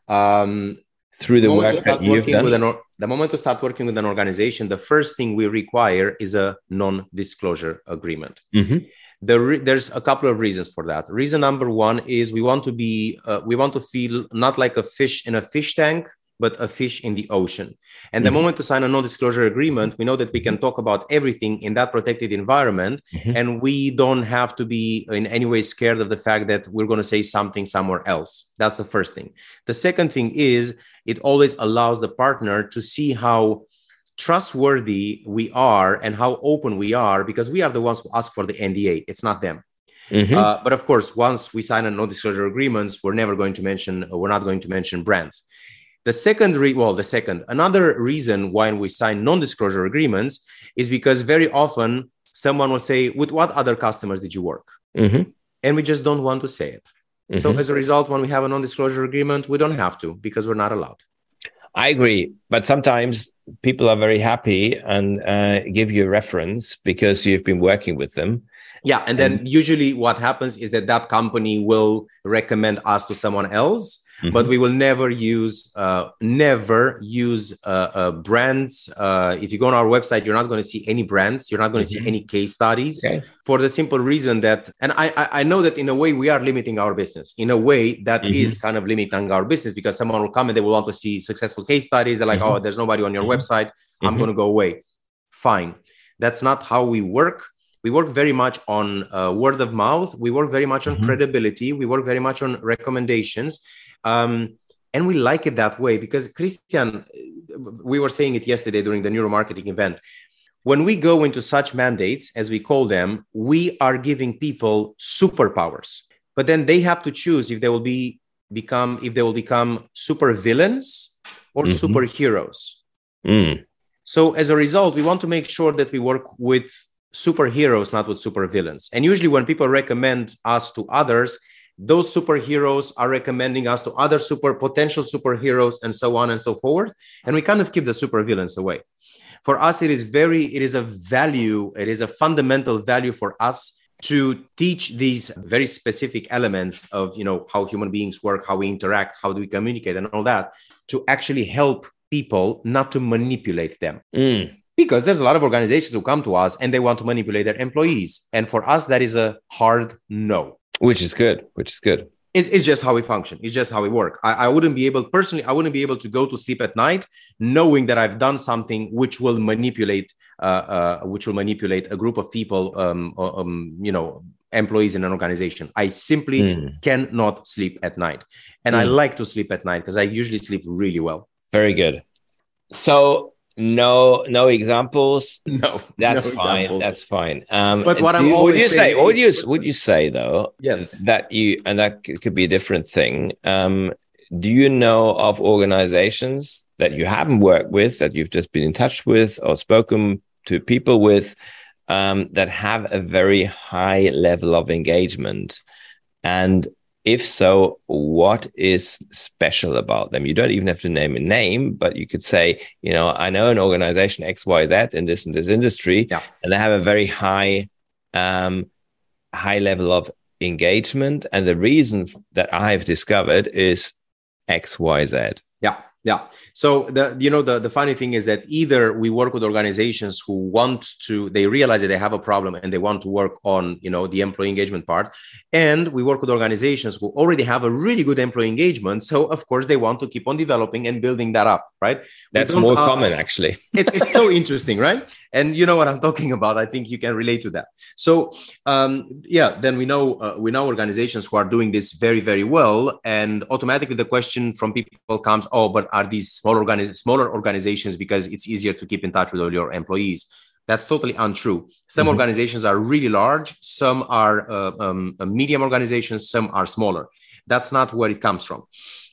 um, through the work that you've done? An, the moment we start working with an organization, the first thing we require is a non-disclosure agreement. Mm-hmm. The there's a couple of reasons for that. Reason number one is we want to be, uh, we want to feel not like a fish in a fish tank, but a fish in the ocean. And the mm-hmm. moment to sign a non-disclosure agreement, we know that we can talk about everything in that protected environment, mm-hmm. and we don't have to be in any way scared of the fact that we're going to say something somewhere else. That's the first thing. The second thing is it always allows the partner to see how trustworthy we are and how open we are because we are the ones who ask for the NDA. It's not them. Mm-hmm. Uh, but of course, once we sign a non-disclosure agreements, we're never going to mention, we're not going to mention brands. The second, re- well, the second, another reason why we sign non-disclosure agreements is because very often someone will say, "With what other customers did you work?" Mm-hmm. And we just don't want to say it. Mm-hmm. So as a result, when we have a non-disclosure agreement, we don't have to because we're not allowed. I agree, but sometimes people are very happy and uh, give you a reference because you've been working with them. Yeah, and then usually what happens is that that company will recommend us to someone else, mm-hmm. but we will never use uh, never use uh, uh, brands. Uh, if you go on our website, you're not going to see any brands. You're not going to mm-hmm. see any case studies okay. for the simple reason that, and I, I know that in a way we are limiting our business. In a way that mm-hmm. is kind of limiting our business because someone will come and they will want to see successful case studies. They're like, mm-hmm. oh, there's nobody on your mm-hmm. website. I'm going to go away. Fine. That's not how we work we work very much on uh, word of mouth we work very much on mm-hmm. credibility we work very much on recommendations um, and we like it that way because Christian, we were saying it yesterday during the neuromarketing event. When we go into such mandates, as we call them, we are giving people superpowers. But then they have to choose if they will be become if they will become super villains or mm-hmm. superheroes. Mm. So as a result, we want to make sure that we work with superheroes, not with supervillains. And usually, when people recommend us to others, those superheroes are recommending us to other super potential superheroes and so on and so forth. And we kind of keep the supervillains away. For us it is very it is a value it is a fundamental value for us to teach these very specific elements of you know how human beings work how we interact how do we communicate and all that to actually help people not to manipulate them. Mm. because there's a lot of organizations who come to us and they want to manipulate their employees. And for us that is a hard no which is good which is good it, it's just how we function it's just how we work I, I wouldn't be able personally i wouldn't be able to go to sleep at night knowing that i've done something which will manipulate uh, uh, which will manipulate a group of people um, um, you know employees in an organization i simply mm. cannot sleep at night and mm. i hmm. like to sleep at night because i usually sleep really well very good so no no examples? No that's no fine examples. that's fine. Um but what i'm you, would you say would you would you say though yes. that you and that could be a different thing um do you know of organizations that you haven't worked with that you've just been in touch with or spoken to people with um, that have a very high level of engagement? And if so, what is special about them? You don't even have to name a name, but you could say, you know, I know an organization XYZ in this in this industry, yeah. and they have a very high um, high level of engagement. And the reason that I've discovered is XYZ. Yeah. Yeah. So the you know the the funny thing is that either we work with organizations who want to they realize that they have a problem and they want to work on you know the employee engagement part, and we work with organizations who already have a really good employee engagement. So of course they want to keep on developing and building that up, right? That's more uh, common actually. it, it's so interesting, right? And you know what I'm talking about. I think you can relate to that. So um, yeah, then we know uh, we know organizations who are doing this very very well, and automatically the question from people comes, oh, but are these smaller, organiz- smaller organizations because it's easier to keep in touch with all your employees. That's totally untrue. Some mm-hmm. organizations are really large, some are uh, um, medium organizations, some are smaller. That's not where it comes from.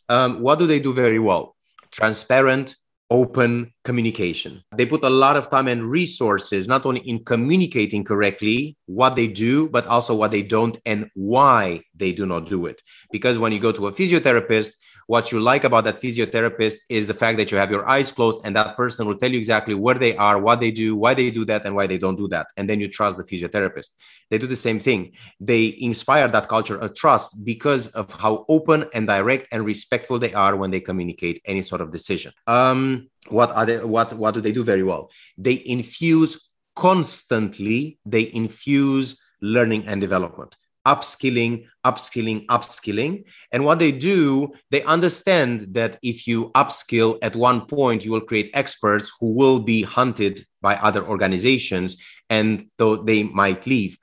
Um, what do they do very well? Transparent, open communication. They put a lot of time and resources not only in communicating correctly what they do, but also what they don't and why they do not do it. Because when you go to a physiotherapist, what you like about that physiotherapist is the fact that you have your eyes closed and that person will tell you exactly where they are, what they do, why they do that, and why they don't do that. And then you trust the physiotherapist. They do the same thing. They inspire that culture of trust because of how open and direct and respectful they are when they communicate any sort of decision. Um, what are they, what what do they do very well? They infuse constantly. They infuse learning and development upskilling, upskilling, upskilling. And what they do, they understand that if you upskill at one point, you will create experts who will be hunted by other organizations and though they might leave.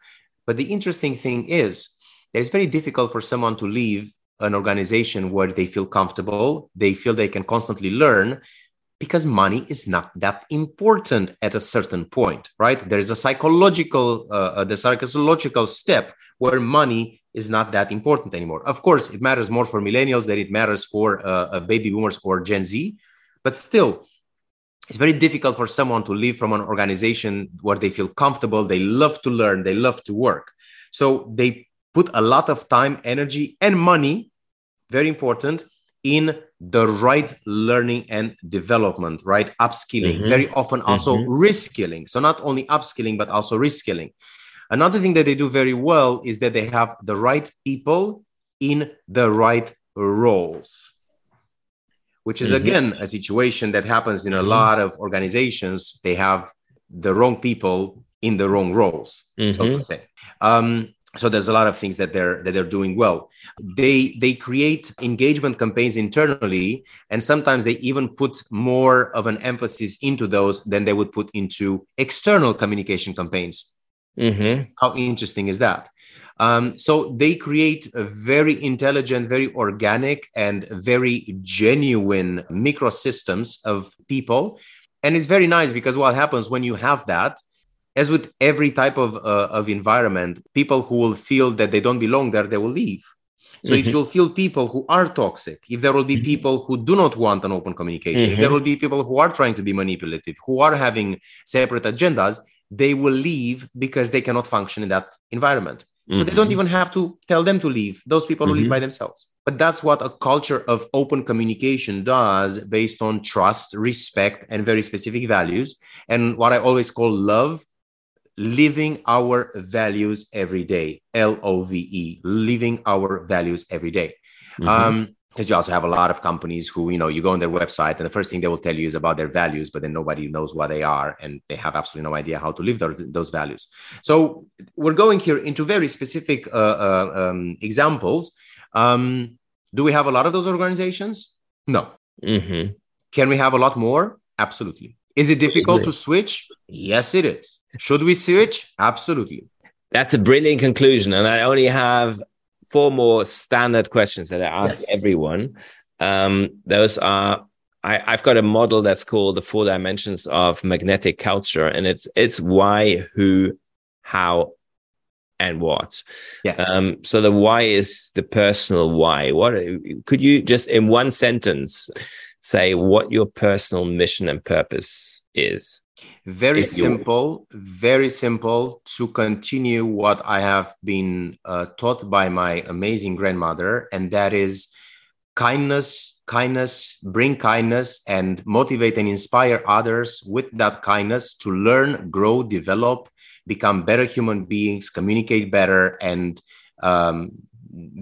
But the interesting thing is, it's very difficult for someone to leave an organization where they feel comfortable, they feel they can constantly learn, because money is not that important at a certain point right? There is a psychological uh, uh, the psychological step where money is not that important anymore. Of course it matters more for millennials than it matters for uh, uh baby boomers or gen z but still it's very difficult for someone to leave from an organization where they feel comfortable they love to learn they love to work. So they put a lot of time energy and money very important in the right learning and development, right? Upskilling, mm-hmm. very often also mm-hmm. reskilling. So not only upskilling, but also reskilling. Another thing that they do very well is that they have the right people in the right roles, which is mm-hmm. again a situation that happens in a mm-hmm. lot of organizations. They have the wrong people in the wrong roles, so to mm-hmm. say. Um, so there's a lot of things that they're that they're doing well. They they create engagement campaigns internally and sometimes they even put more of an emphasis into those than they would put into external communication campaigns. Mm-hmm. how interesting is that? Um, so they create a very intelligent very organic and very genuine microsystems of people. And it's very nice because what happens when you have that as with every type of, uh, of environment, people who will feel that they don't belong there, they will leave. So mm-hmm. if you'll feel people who are toxic, if there will be mm-hmm. people who do not want an open communication, mm-hmm. if there mm-hmm. will be people who are trying to be manipulative, who are having separate agendas, they will leave because they cannot function in that environment. So they don't mm-hmm. even have to tell them to leave. Those people will leave by mm-hmm. themselves. But that's what a culture of open communication does based on trust, respect, and very specific values. And what I always call love living our values every day. L-o-v-e living our values every day. Mm-hmm. um, because you also have a lot of companies who you know you go on their website and the first thing they will tell you is about their values but then nobody knows what they are and they have absolutely no idea how to live those, those values. So we're going here into very specific uh, uh, um, examples. Um, do we have a lot of those organizations? No. Mm-hmm. can we have a lot more? Absolutely is it difficult to switch? Yes, it is. Should we switch? Absolutely. That's a brilliant conclusion. And I only have four more standard questions that I ask yes. everyone. Um, those are I, have got a model that's called the four dimensions of magnetic culture, and it's it's why, who, how, and what. Yes. Um, so the why is the personal why. What could you just in one sentence say what your personal mission and purpose is? Very simple, very simple to continue what I have been uh, taught by my amazing grandmother, and that is kindness, kindness, bring kindness, and motivate and inspire others with that kindness to learn, grow, develop, become better human beings, communicate better, and um,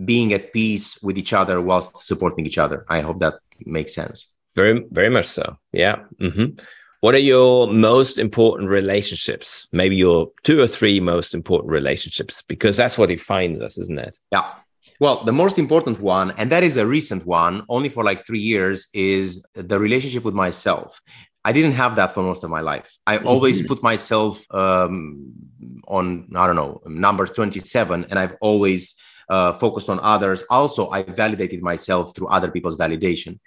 being at peace with each other whilst supporting each other. I hope that makes sense. Very, very much so. Yeah. Mm-hmm. What are your most important relationships? Maybe your two or three most important relationships, because that's what defines us, isn't it? Yeah. Well, the most important one, and that is a recent one, only for like three years, is the relationship with myself. I didn't have that for most of my life. I mm-hmm. always put myself um, on, I don't know, number 27, and I've always uh, focused on others. Also, I validated myself through other people's validation.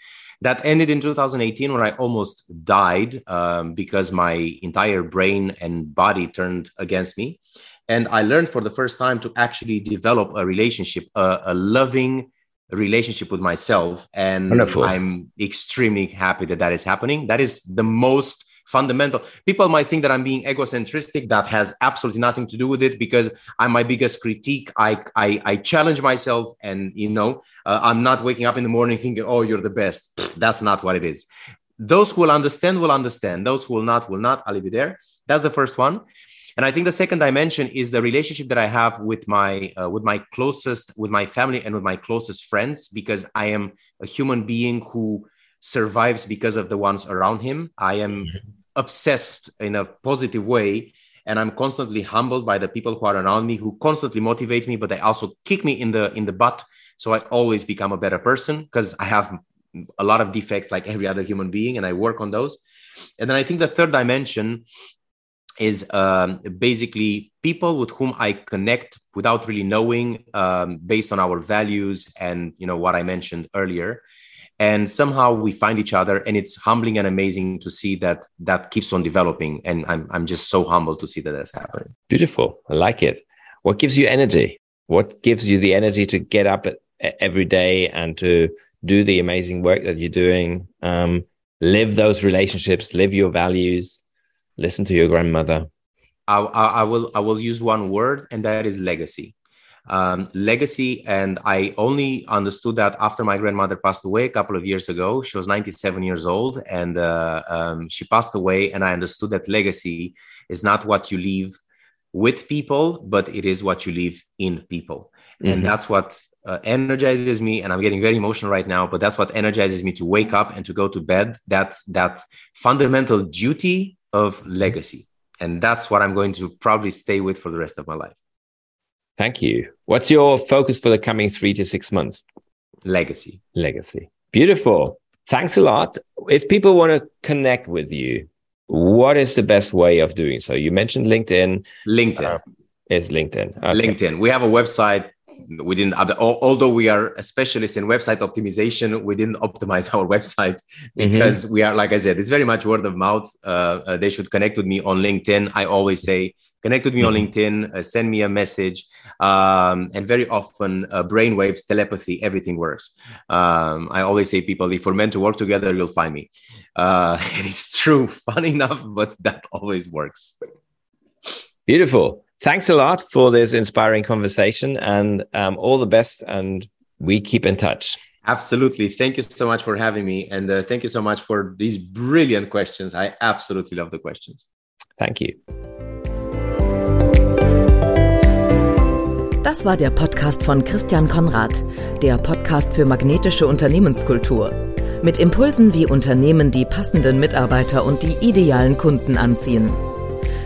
That ended in 2018 when I almost died um, because my entire brain and body turned against me. And I learned for the first time to actually develop a relationship, a, a loving relationship with myself. And Wonderful. I'm extremely happy that that is happening. That is the most fundamental. People might think that I'm being egocentristic. That has absolutely nothing to do with it because I'm my biggest critique. I I, I challenge myself, and you know, uh, I'm not waking up in the morning thinking, "Oh, you're the best." That's not what it is. Those who will understand will understand. Those who will not will not. I'll leave it there. That's the first one. And I think the second dimension is the relationship that I have with my uh, with my closest, with my family, and with my closest friends, because I am a human being who survives because of the ones around him. I am mm-hmm. obsessed in a positive way. And I'm constantly humbled by the people who are around me, who constantly motivate me, but they also kick me in the in the butt. So I always become a better person because I have a lot of defects like every other human being, and I work on those. And then I think the third dimension is um, basically people with whom I connect without really knowing, um, based on our values and you know what I mentioned earlier and somehow we find each other and it's humbling and amazing to see that that keeps on developing. And i'm, I'm just so humbled to see that that's happening. Beautiful. I like it. What gives you energy? What gives you the energy to get up every day and to do the amazing work that you're doing? Um, live those relationships live your values listen to your grandmother. I, I, I will i will use one word and that is legacy um, legacy. And I only understood that after my grandmother passed away a couple of years ago. She was 97 years old and uh, um, she passed away. And I understood that legacy is not what you leave with people, but it is what you leave in people. Mm-hmm. And that's what uh, energizes me. And I'm getting very emotional right now, but that's what energizes me to wake up and to go to bed. That's that fundamental duty of legacy. And that's what I'm going to probably stay with for the rest of my life. Thank you. What's your focus for the coming three to six months? Legacy. Legacy. Beautiful. Thanks a lot. If people want to connect with you, what is the best way of doing so? You mentioned LinkedIn. LinkedIn. Uh, is LinkedIn. Okay. LinkedIn. We have a website we didn't although we are a specialist in website optimization we didn't optimize our website mm-hmm. because mm-hmm. we are like i said it's very much word of mouth uh, uh, they should connect with me on linkedin i always say connect with me mm-hmm. on linkedin uh, send me a message um, and very often uh, brainwaves telepathy everything works um, i always say people if we're meant to work together you'll find me uh, it's true fun enough but that always works beautiful thanks a lot for this inspiring conversation and um, all the best. And we keep in touch. Absolutely. Thank you so much for having me. And uh, thank you so much for these brilliant questions. I absolutely love the questions. Thank you. Das war der Podcast von Christian Konrad, der Podcast für magnetische Unternehmenskultur. Mit Impulsen, wie Unternehmen die passenden Mitarbeiter und die idealen Kunden anziehen.